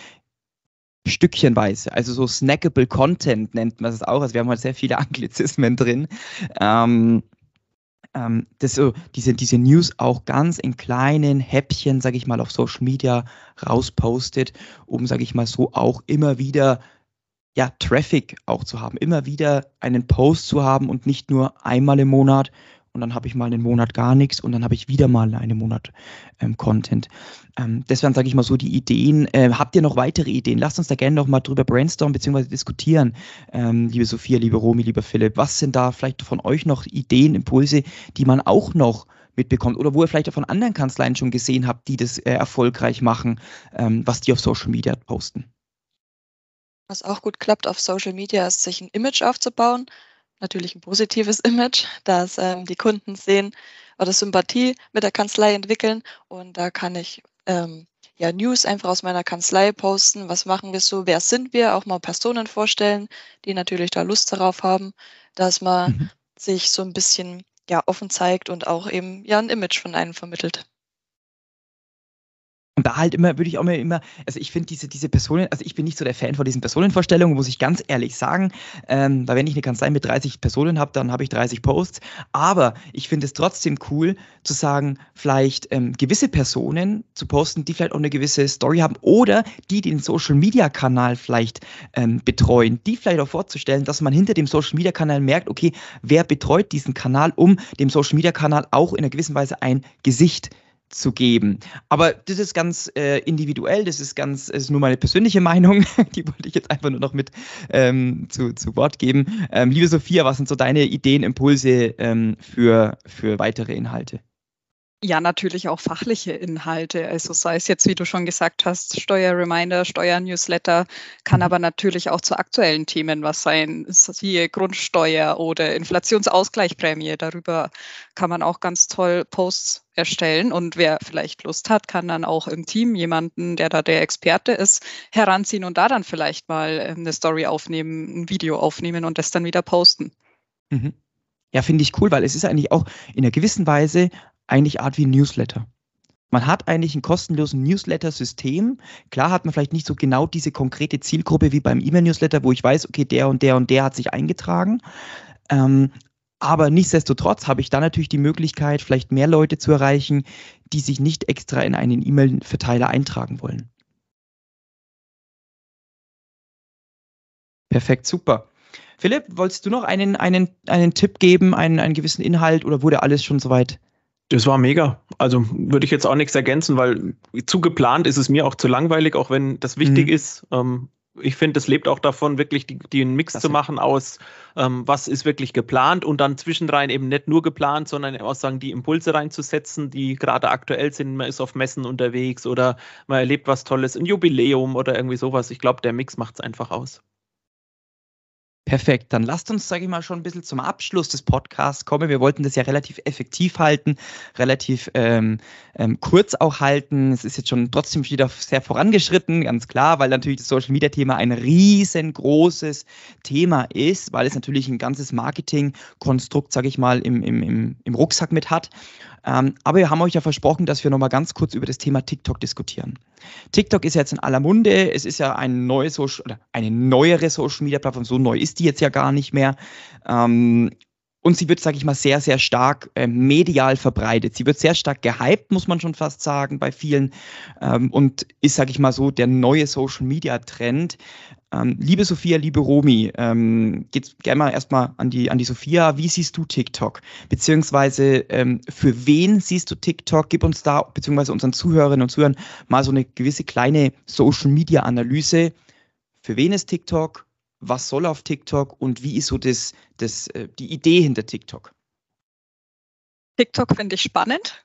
Stückchenweise, also so snackable Content nennt man es auch. Also wir haben halt sehr viele Anglizismen drin. Ähm, ähm, das diese, diese News auch ganz in kleinen Häppchen, sage ich mal, auf Social Media rauspostet, um, sage ich mal, so auch immer wieder ja, Traffic auch zu haben, immer wieder einen Post zu haben und nicht nur einmal im Monat und dann habe ich mal einen Monat gar nichts und dann habe ich wieder mal einen Monat ähm, Content. Ähm, deswegen sage ich mal so die Ideen. Äh, habt ihr noch weitere Ideen? Lasst uns da gerne noch mal drüber brainstormen bzw. diskutieren, ähm, liebe Sophia, liebe Romy, lieber Philipp. Was sind da vielleicht von euch noch Ideen, Impulse, die man auch noch mitbekommt oder wo ihr vielleicht auch von anderen Kanzleien schon gesehen habt, die das äh, erfolgreich machen, ähm, was die auf Social Media posten? Was auch gut klappt auf Social Media, ist, sich ein Image aufzubauen. Natürlich ein positives Image, dass ähm, die Kunden sehen oder Sympathie mit der Kanzlei entwickeln. Und da kann ich ähm, ja News einfach aus meiner Kanzlei posten. Was machen wir so? Wer sind wir? Auch mal Personen vorstellen, die natürlich da Lust darauf haben, dass man mhm. sich so ein bisschen ja offen zeigt und auch eben ja ein Image von einem vermittelt. Und da halt immer, würde ich auch immer, immer also ich finde diese, diese Personen, also ich bin nicht so der Fan von diesen Personenvorstellungen, muss ich ganz ehrlich sagen. Ähm, weil wenn ich eine Kanzlei mit 30 Personen habe, dann habe ich 30 Posts. Aber ich finde es trotzdem cool zu sagen, vielleicht ähm, gewisse Personen zu posten, die vielleicht auch eine gewisse Story haben oder die den Social Media Kanal vielleicht ähm, betreuen, die vielleicht auch vorzustellen, dass man hinter dem Social Media Kanal merkt, okay, wer betreut diesen Kanal, um dem Social Media Kanal auch in einer gewissen Weise ein Gesicht zu zu geben. Aber das ist ganz äh, individuell, das ist ganz, ist nur meine persönliche Meinung. Die wollte ich jetzt einfach nur noch mit ähm, zu, zu Wort geben. Ähm, liebe Sophia, was sind so deine Ideen, Impulse ähm, für, für weitere Inhalte? Ja, natürlich auch fachliche Inhalte. Also sei es jetzt, wie du schon gesagt hast, Steuerreminder, Steuernewsletter, kann aber natürlich auch zu aktuellen Themen was sein, siehe Grundsteuer oder Inflationsausgleichprämie. Darüber kann man auch ganz toll Posts erstellen. Und wer vielleicht Lust hat, kann dann auch im Team jemanden, der da der Experte ist, heranziehen und da dann vielleicht mal ähm, eine Story aufnehmen, ein Video aufnehmen und das dann wieder posten. Mhm. Ja, finde ich cool, weil es ist eigentlich auch in einer gewissen Weise eigentlich Art wie ein Newsletter. Man hat eigentlich ein kostenlosen Newsletter-System. Klar hat man vielleicht nicht so genau diese konkrete Zielgruppe wie beim E-Mail-Newsletter, wo ich weiß, okay, der und der und der hat sich eingetragen. Ähm, aber nichtsdestotrotz habe ich da natürlich die Möglichkeit, vielleicht mehr Leute zu erreichen, die sich nicht extra in einen E-Mail-Verteiler eintragen wollen. Perfekt, super. Philipp, wolltest du noch einen, einen, einen Tipp geben, einen, einen gewissen Inhalt oder wurde alles schon soweit das war mega. Also würde ich jetzt auch nichts ergänzen, weil zu geplant ist es mir auch zu langweilig, auch wenn das wichtig mhm. ist. Ähm, ich finde, es lebt auch davon, wirklich die, den Mix das zu machen aus, ähm, was ist wirklich geplant und dann zwischendrein eben nicht nur geplant, sondern auch sagen, die Impulse reinzusetzen, die gerade aktuell sind. Man ist auf Messen unterwegs oder man erlebt was Tolles, ein Jubiläum oder irgendwie sowas. Ich glaube, der Mix macht es einfach aus. Perfekt, dann lasst uns, sage ich mal, schon ein bisschen zum Abschluss des Podcasts kommen. Wir wollten das ja relativ effektiv halten, relativ ähm, ähm, kurz auch halten. Es ist jetzt schon trotzdem wieder sehr vorangeschritten, ganz klar, weil natürlich das Social Media Thema ein riesengroßes Thema ist, weil es natürlich ein ganzes Marketingkonstrukt, sage ich mal, im, im, im, im Rucksack mit hat. Ähm, aber wir haben euch ja versprochen, dass wir nochmal ganz kurz über das Thema TikTok diskutieren. TikTok ist jetzt in aller Munde. Es ist ja ein neues Social, eine neuere Social Media Plattform. So neu ist die jetzt ja gar nicht mehr. Ähm, und sie wird, sage ich mal, sehr, sehr stark äh, medial verbreitet. Sie wird sehr stark gehypt, muss man schon fast sagen, bei vielen ähm, und ist, sage ich mal so, der neue Social-Media-Trend. Ähm, liebe Sophia, liebe Romi, ähm, geht's gerne mal erstmal an die, an die Sophia. Wie siehst du TikTok? Beziehungsweise ähm, für wen siehst du TikTok? Gib uns da, beziehungsweise unseren Zuhörerinnen und Zuhörern mal so eine gewisse kleine Social-Media-Analyse. Für wen ist TikTok? Was soll auf TikTok und wie ist so das, das, äh, die Idee hinter TikTok? TikTok finde ich spannend.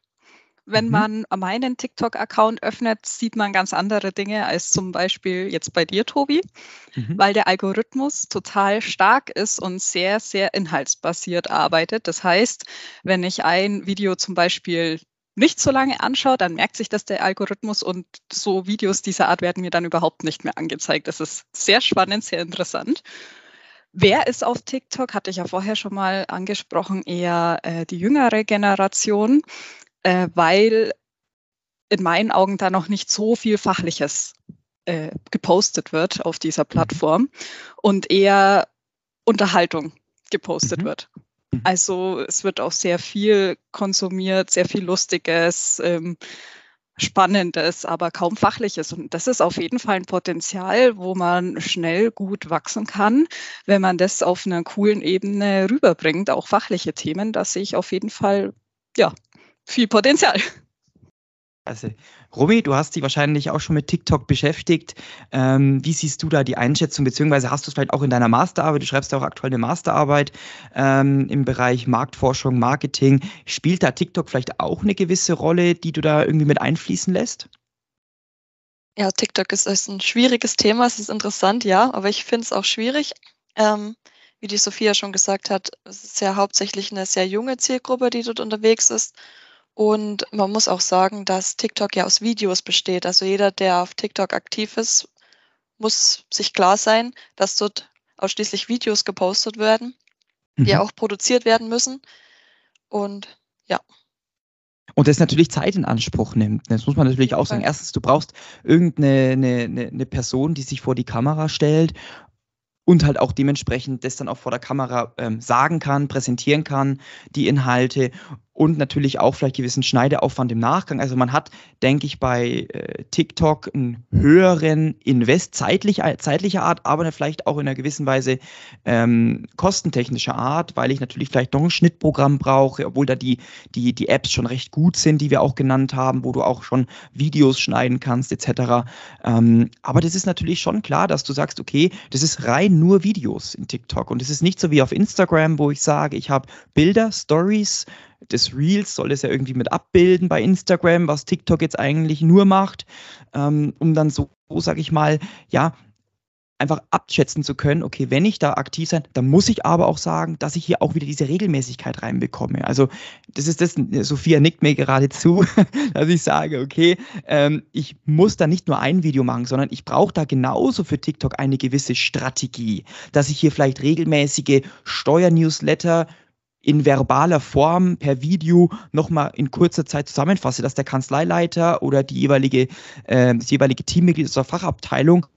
Wenn mhm. man meinen TikTok-Account öffnet, sieht man ganz andere Dinge als zum Beispiel jetzt bei dir, Tobi, mhm. weil der Algorithmus total stark ist und sehr, sehr inhaltsbasiert arbeitet. Das heißt, wenn ich ein Video zum Beispiel nicht so lange anschaue, dann merkt sich das der Algorithmus und so Videos dieser Art werden mir dann überhaupt nicht mehr angezeigt. Das ist sehr spannend, sehr interessant. Wer ist auf TikTok? Hatte ich ja vorher schon mal angesprochen, eher äh, die jüngere Generation, äh, weil in meinen Augen da noch nicht so viel Fachliches äh, gepostet wird auf dieser Plattform und eher Unterhaltung gepostet mhm. wird. Mhm. Also es wird auch sehr viel konsumiert, sehr viel Lustiges, ähm, Spannendes, aber kaum Fachliches. Und das ist auf jeden Fall ein Potenzial, wo man schnell gut wachsen kann, wenn man das auf einer coolen Ebene rüberbringt, auch fachliche Themen. Da sehe ich auf jeden Fall ja, viel Potenzial. Also, Romy, du hast dich wahrscheinlich auch schon mit TikTok beschäftigt. Ähm, wie siehst du da die Einschätzung, beziehungsweise hast du es vielleicht auch in deiner Masterarbeit, du schreibst ja auch aktuell eine Masterarbeit ähm, im Bereich Marktforschung, Marketing. Spielt da TikTok vielleicht auch eine gewisse Rolle, die du da irgendwie mit einfließen lässt? Ja, TikTok ist, ist ein schwieriges Thema, es ist interessant, ja, aber ich finde es auch schwierig. Ähm, wie die Sophia schon gesagt hat, es ist ja hauptsächlich eine sehr junge Zielgruppe, die dort unterwegs ist. Und man muss auch sagen, dass TikTok ja aus Videos besteht. Also jeder, der auf TikTok aktiv ist, muss sich klar sein, dass dort ausschließlich Videos gepostet werden, die mhm. auch produziert werden müssen. Und ja. Und das natürlich Zeit in Anspruch nimmt. Das muss man natürlich auch sagen. Erstens, du brauchst irgendeine eine, eine Person, die sich vor die Kamera stellt und halt auch dementsprechend das dann auch vor der Kamera ähm, sagen kann, präsentieren kann, die Inhalte und natürlich auch vielleicht gewissen Schneideaufwand im Nachgang. Also man hat, denke ich, bei äh, TikTok einen höheren Invest zeitlich, zeitlicher Art, aber vielleicht auch in einer gewissen Weise ähm, kostentechnischer Art, weil ich natürlich vielleicht noch ein Schnittprogramm brauche, obwohl da die, die, die Apps schon recht gut sind, die wir auch genannt haben, wo du auch schon Videos schneiden kannst etc. Ähm, aber das ist natürlich schon klar, dass du sagst, okay, das ist rein nur Videos in TikTok und es ist nicht so wie auf Instagram, wo ich sage, ich habe Bilder, Stories, des Reels soll es ja irgendwie mit abbilden bei Instagram, was TikTok jetzt eigentlich nur macht, ähm, um dann so, sag ich mal, ja, einfach abschätzen zu können, okay, wenn ich da aktiv sein, dann muss ich aber auch sagen, dass ich hier auch wieder diese Regelmäßigkeit reinbekomme. Also das ist das, Sophia nickt mir gerade zu, dass ich sage, okay, ähm, ich muss da nicht nur ein Video machen, sondern ich brauche da genauso für TikTok eine gewisse Strategie, dass ich hier vielleicht regelmäßige Steuernewsletter in verbaler Form per Video nochmal in kurzer Zeit zusammenfasse, dass der Kanzleileiter oder die jeweilige, äh, das jeweilige Teammitglied der Fachabteilung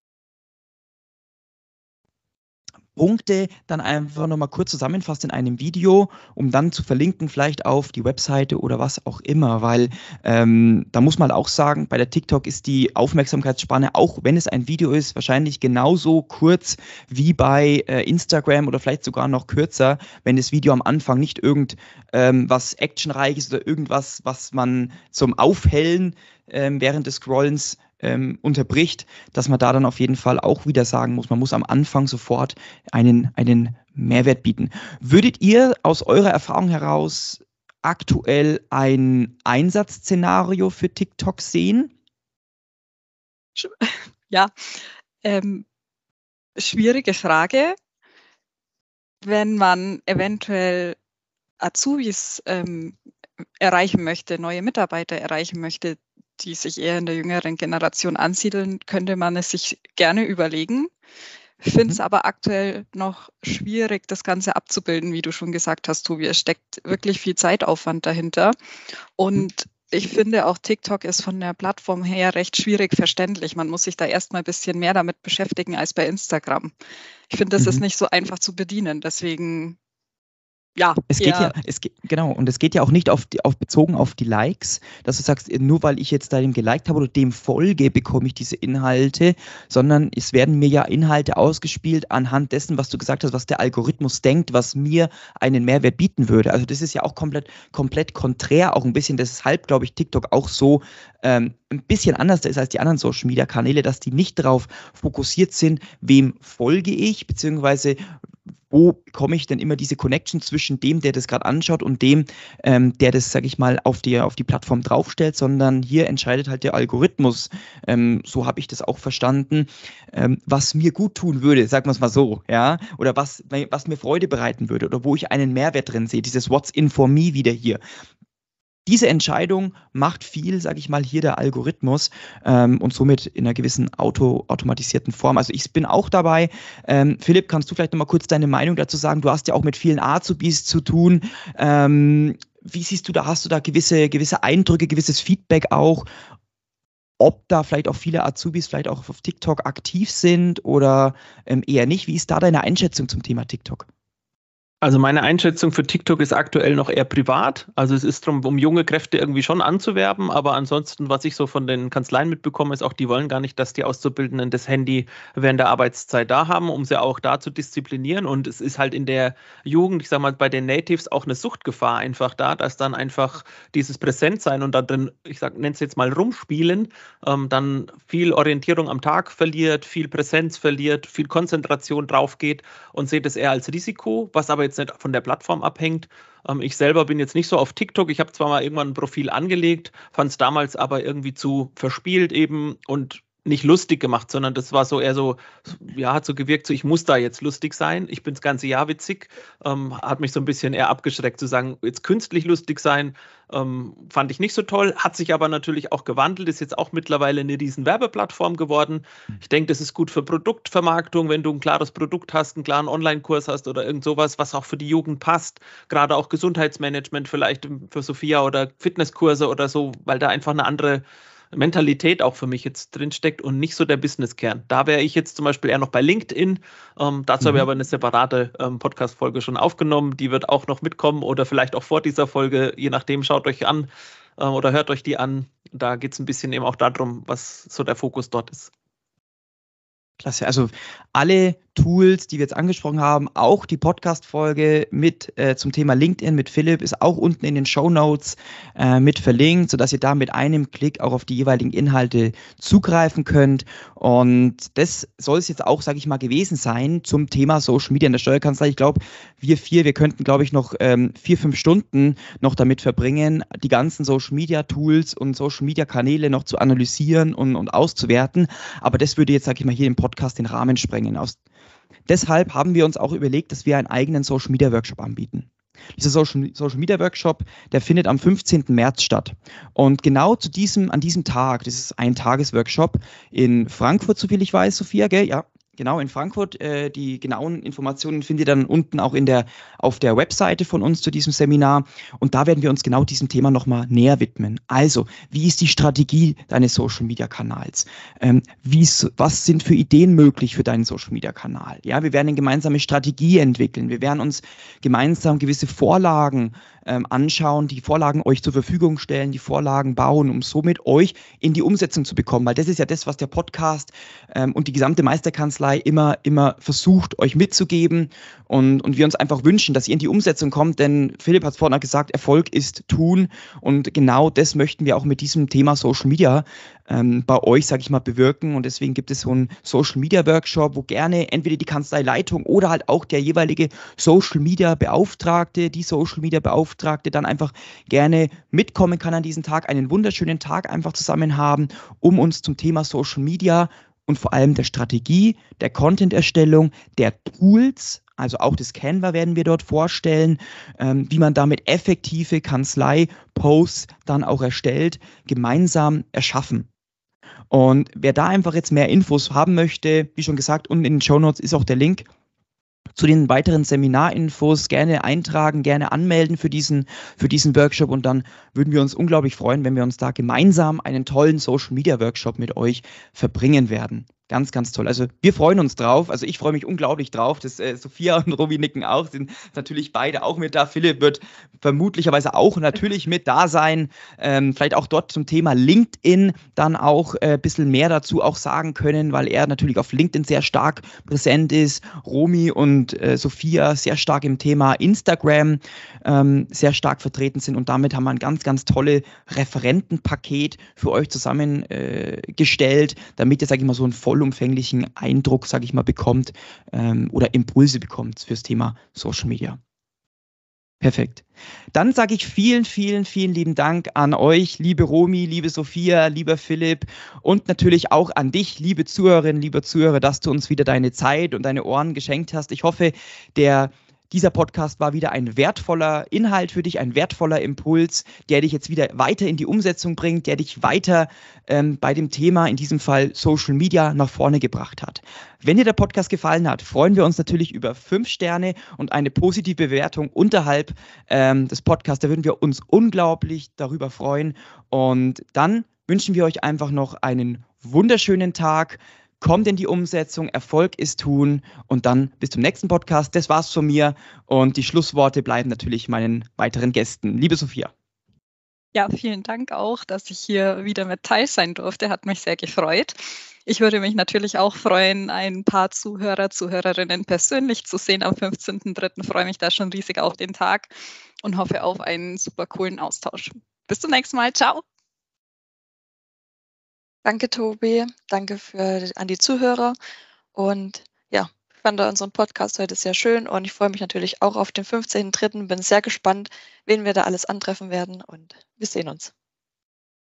Punkte dann einfach nochmal kurz zusammenfasst in einem Video, um dann zu verlinken, vielleicht auf die Webseite oder was auch immer, weil ähm, da muss man auch sagen, bei der TikTok ist die Aufmerksamkeitsspanne, auch wenn es ein Video ist, wahrscheinlich genauso kurz wie bei äh, Instagram oder vielleicht sogar noch kürzer, wenn das Video am Anfang nicht irgend ähm, Actionreiches oder irgendwas, was man zum Aufhellen ähm, während des Scrollens ähm, unterbricht, dass man da dann auf jeden Fall auch wieder sagen muss, man muss am Anfang sofort einen, einen Mehrwert bieten. Würdet ihr aus eurer Erfahrung heraus aktuell ein Einsatzszenario für TikTok sehen? Ja, ähm, schwierige Frage. Wenn man eventuell Azubis ähm, erreichen möchte, neue Mitarbeiter erreichen möchte, die sich eher in der jüngeren Generation ansiedeln, könnte man es sich gerne überlegen. Ich finde es mhm. aber aktuell noch schwierig, das Ganze abzubilden, wie du schon gesagt hast, Tobi. Es steckt wirklich viel Zeitaufwand dahinter. Und ich finde auch TikTok ist von der Plattform her recht schwierig verständlich. Man muss sich da erstmal ein bisschen mehr damit beschäftigen als bei Instagram. Ich finde, das mhm. ist nicht so einfach zu bedienen. Deswegen ja. Es geht ja, es geht, genau, und es geht ja auch nicht auf, die, auf bezogen auf die Likes, dass du sagst, nur weil ich jetzt da dem geliked habe oder dem folge, bekomme ich diese Inhalte, sondern es werden mir ja Inhalte ausgespielt anhand dessen, was du gesagt hast, was der Algorithmus denkt, was mir einen Mehrwert bieten würde. Also das ist ja auch komplett, komplett konträr, auch ein bisschen, deshalb glaube ich TikTok auch so ähm, ein bisschen anders ist als die anderen Social Media Kanäle, dass die nicht darauf fokussiert sind, wem folge ich, beziehungsweise wo bekomme ich denn immer diese Connection zwischen dem, der das gerade anschaut und dem, ähm, der das, sage ich mal, auf die, auf die Plattform draufstellt, sondern hier entscheidet halt der Algorithmus, ähm, so habe ich das auch verstanden, ähm, was mir gut tun würde, sagen wir es mal so, ja, oder was, was mir Freude bereiten würde oder wo ich einen Mehrwert drin sehe, dieses What's in for me wieder hier diese Entscheidung macht viel, sage ich mal, hier der Algorithmus ähm, und somit in einer gewissen auto automatisierten Form. Also ich bin auch dabei. Ähm, Philipp, kannst du vielleicht noch mal kurz deine Meinung dazu sagen? Du hast ja auch mit vielen Azubis zu tun. Ähm, wie siehst du da, hast du da gewisse, gewisse Eindrücke, gewisses Feedback auch? Ob da vielleicht auch viele Azubis vielleicht auch auf TikTok aktiv sind oder ähm, eher nicht? Wie ist da deine Einschätzung zum Thema TikTok? Also meine Einschätzung für TikTok ist aktuell noch eher privat. Also es ist darum, um junge Kräfte irgendwie schon anzuwerben, aber ansonsten, was ich so von den Kanzleien mitbekomme, ist auch, die wollen gar nicht, dass die Auszubildenden das Handy während der Arbeitszeit da haben, um sie auch da zu disziplinieren. Und es ist halt in der Jugend, ich sag mal, bei den Natives auch eine Suchtgefahr einfach da, dass dann einfach dieses Präsentsein und da drin, ich nenne es jetzt mal rumspielen, ähm, dann viel Orientierung am Tag verliert, viel Präsenz verliert, viel Konzentration drauf geht und seht es eher als Risiko, was aber jetzt nicht von der Plattform abhängt. Ähm, ich selber bin jetzt nicht so auf TikTok. Ich habe zwar mal irgendwann ein Profil angelegt, fand es damals aber irgendwie zu verspielt eben und nicht lustig gemacht, sondern das war so eher so, ja, hat so gewirkt, so ich muss da jetzt lustig sein. Ich bin das ganze Jahr witzig. Ähm, hat mich so ein bisschen eher abgeschreckt zu sagen, jetzt künstlich lustig sein, ähm, fand ich nicht so toll. Hat sich aber natürlich auch gewandelt, ist jetzt auch mittlerweile eine riesen Werbeplattform geworden. Ich denke, das ist gut für Produktvermarktung, wenn du ein klares Produkt hast, einen klaren Online-Kurs hast oder irgend sowas, was auch für die Jugend passt. Gerade auch Gesundheitsmanagement vielleicht für Sophia oder Fitnesskurse oder so, weil da einfach eine andere Mentalität auch für mich jetzt drinsteckt und nicht so der Businesskern. Da wäre ich jetzt zum Beispiel eher noch bei LinkedIn. Ähm, dazu mhm. habe ich aber eine separate ähm, Podcast-Folge schon aufgenommen. Die wird auch noch mitkommen oder vielleicht auch vor dieser Folge, je nachdem, schaut euch an äh, oder hört euch die an. Da geht es ein bisschen eben auch darum, was so der Fokus dort ist. Klasse. Also alle Tools, die wir jetzt angesprochen haben, auch die Podcast-Folge mit äh, zum Thema LinkedIn mit Philipp ist auch unten in den Show Notes äh, mit verlinkt, sodass ihr da mit einem Klick auch auf die jeweiligen Inhalte zugreifen könnt. Und das soll es jetzt auch, sage ich mal, gewesen sein zum Thema Social Media in der Steuerkanzlei. Ich glaube, wir vier, wir könnten, glaube ich, noch ähm, vier, fünf Stunden noch damit verbringen, die ganzen Social Media Tools und Social Media Kanäle noch zu analysieren und, und auszuwerten. Aber das würde jetzt, sage ich mal, hier im Podcast den Rahmen sprengen. Aus Deshalb haben wir uns auch überlegt, dass wir einen eigenen Social Media Workshop anbieten. Dieser Social, Social Media Workshop, der findet am 15. März statt. Und genau zu diesem, an diesem Tag, das ist ein Tagesworkshop in Frankfurt, soviel ich weiß, Sophia, gell? Ja, genau in Frankfurt. Äh, die genauen Informationen findet ihr dann unten auch in der, auf der Webseite von uns zu diesem Seminar. Und da werden wir uns genau diesem Thema nochmal näher widmen. Also, wie ist die Strategie deines Social Media Kanals? Ähm, was sind für Ideen möglich für deinen Social Media Kanal? Ja, wir werden eine gemeinsame Strategie entwickeln. Wir werden uns gemeinsam gewisse Vorlagen ähm, anschauen, die Vorlagen euch zur Verfügung stellen, die Vorlagen bauen, um somit euch in die Umsetzung zu bekommen. Weil das ist ja das, was der Podcast ähm, und die gesamte Meisterkanzlei immer, immer versucht, euch mitzugeben. Und, und wir uns einfach wünschen, dass ihr in die Umsetzung kommt, denn Philipp hat es vorhin gesagt, Erfolg ist tun. Und genau das möchten wir auch mit diesem Thema Social Media ähm, bei euch, sage ich mal, bewirken. Und deswegen gibt es so einen Social Media Workshop, wo gerne entweder die Kanzleileitung oder halt auch der jeweilige Social Media Beauftragte, die Social Media Beauftragte dann einfach gerne mitkommen kann an diesem Tag, einen wunderschönen Tag einfach zusammen haben, um uns zum Thema Social Media und vor allem der Strategie, der Content-Erstellung, der Tools also auch das Canva werden wir dort vorstellen, ähm, wie man damit effektive Kanzlei-Posts dann auch erstellt, gemeinsam erschaffen. Und wer da einfach jetzt mehr Infos haben möchte, wie schon gesagt, unten in den Show Notes ist auch der Link zu den weiteren Seminarinfos gerne eintragen, gerne anmelden für diesen, für diesen Workshop und dann würden wir uns unglaublich freuen, wenn wir uns da gemeinsam einen tollen Social Media Workshop mit euch verbringen werden. Ganz, ganz toll. Also wir freuen uns drauf. Also ich freue mich unglaublich drauf. Das, äh, Sophia und Robi nicken auch, sind natürlich beide auch mit da. Philipp wird vermutlicherweise auch natürlich mit da sein. Ähm, vielleicht auch dort zum Thema LinkedIn dann auch ein äh, bisschen mehr dazu auch sagen können, weil er natürlich auf LinkedIn sehr stark präsent ist. Romi und äh, Sophia sehr stark im Thema Instagram ähm, sehr stark vertreten sind und damit haben wir ein ganz, ganz tolle Referentenpaket für euch zusammengestellt, äh, damit ihr, sage ich mal, so ein voll vollumfänglichen Eindruck, sage ich mal, bekommt ähm, oder Impulse bekommt fürs Thema Social Media. Perfekt. Dann sage ich vielen, vielen, vielen lieben Dank an euch, liebe Romi, liebe Sophia, lieber Philipp und natürlich auch an dich, liebe Zuhörerinnen, lieber Zuhörer, dass du uns wieder deine Zeit und deine Ohren geschenkt hast. Ich hoffe, der dieser Podcast war wieder ein wertvoller Inhalt für dich, ein wertvoller Impuls, der dich jetzt wieder weiter in die Umsetzung bringt, der dich weiter ähm, bei dem Thema, in diesem Fall Social Media, nach vorne gebracht hat. Wenn dir der Podcast gefallen hat, freuen wir uns natürlich über fünf Sterne und eine positive Bewertung unterhalb ähm, des Podcasts. Da würden wir uns unglaublich darüber freuen. Und dann wünschen wir euch einfach noch einen wunderschönen Tag kommt in die Umsetzung, Erfolg ist tun und dann bis zum nächsten Podcast. Das war's von mir und die Schlussworte bleiben natürlich meinen weiteren Gästen. Liebe Sophia. Ja, vielen Dank auch, dass ich hier wieder mit teil sein durfte. Hat mich sehr gefreut. Ich würde mich natürlich auch freuen, ein paar Zuhörer, Zuhörerinnen persönlich zu sehen am 15.03. Freue mich da schon riesig auf den Tag und hoffe auf einen super coolen Austausch. Bis zum nächsten Mal. Ciao. Danke, Tobi. Danke für, an die Zuhörer. Und ja, ich fand unseren Podcast heute sehr schön und ich freue mich natürlich auch auf den 15.03. Bin sehr gespannt, wen wir da alles antreffen werden und wir sehen uns.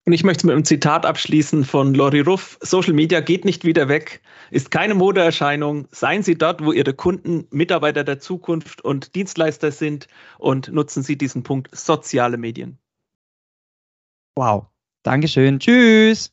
Und ich möchte mit einem Zitat abschließen von Lori Ruff. Social Media geht nicht wieder weg, ist keine Modeerscheinung. Seien Sie dort, wo Ihre Kunden Mitarbeiter der Zukunft und Dienstleister sind und nutzen Sie diesen Punkt soziale Medien. Wow. Dankeschön. Tschüss.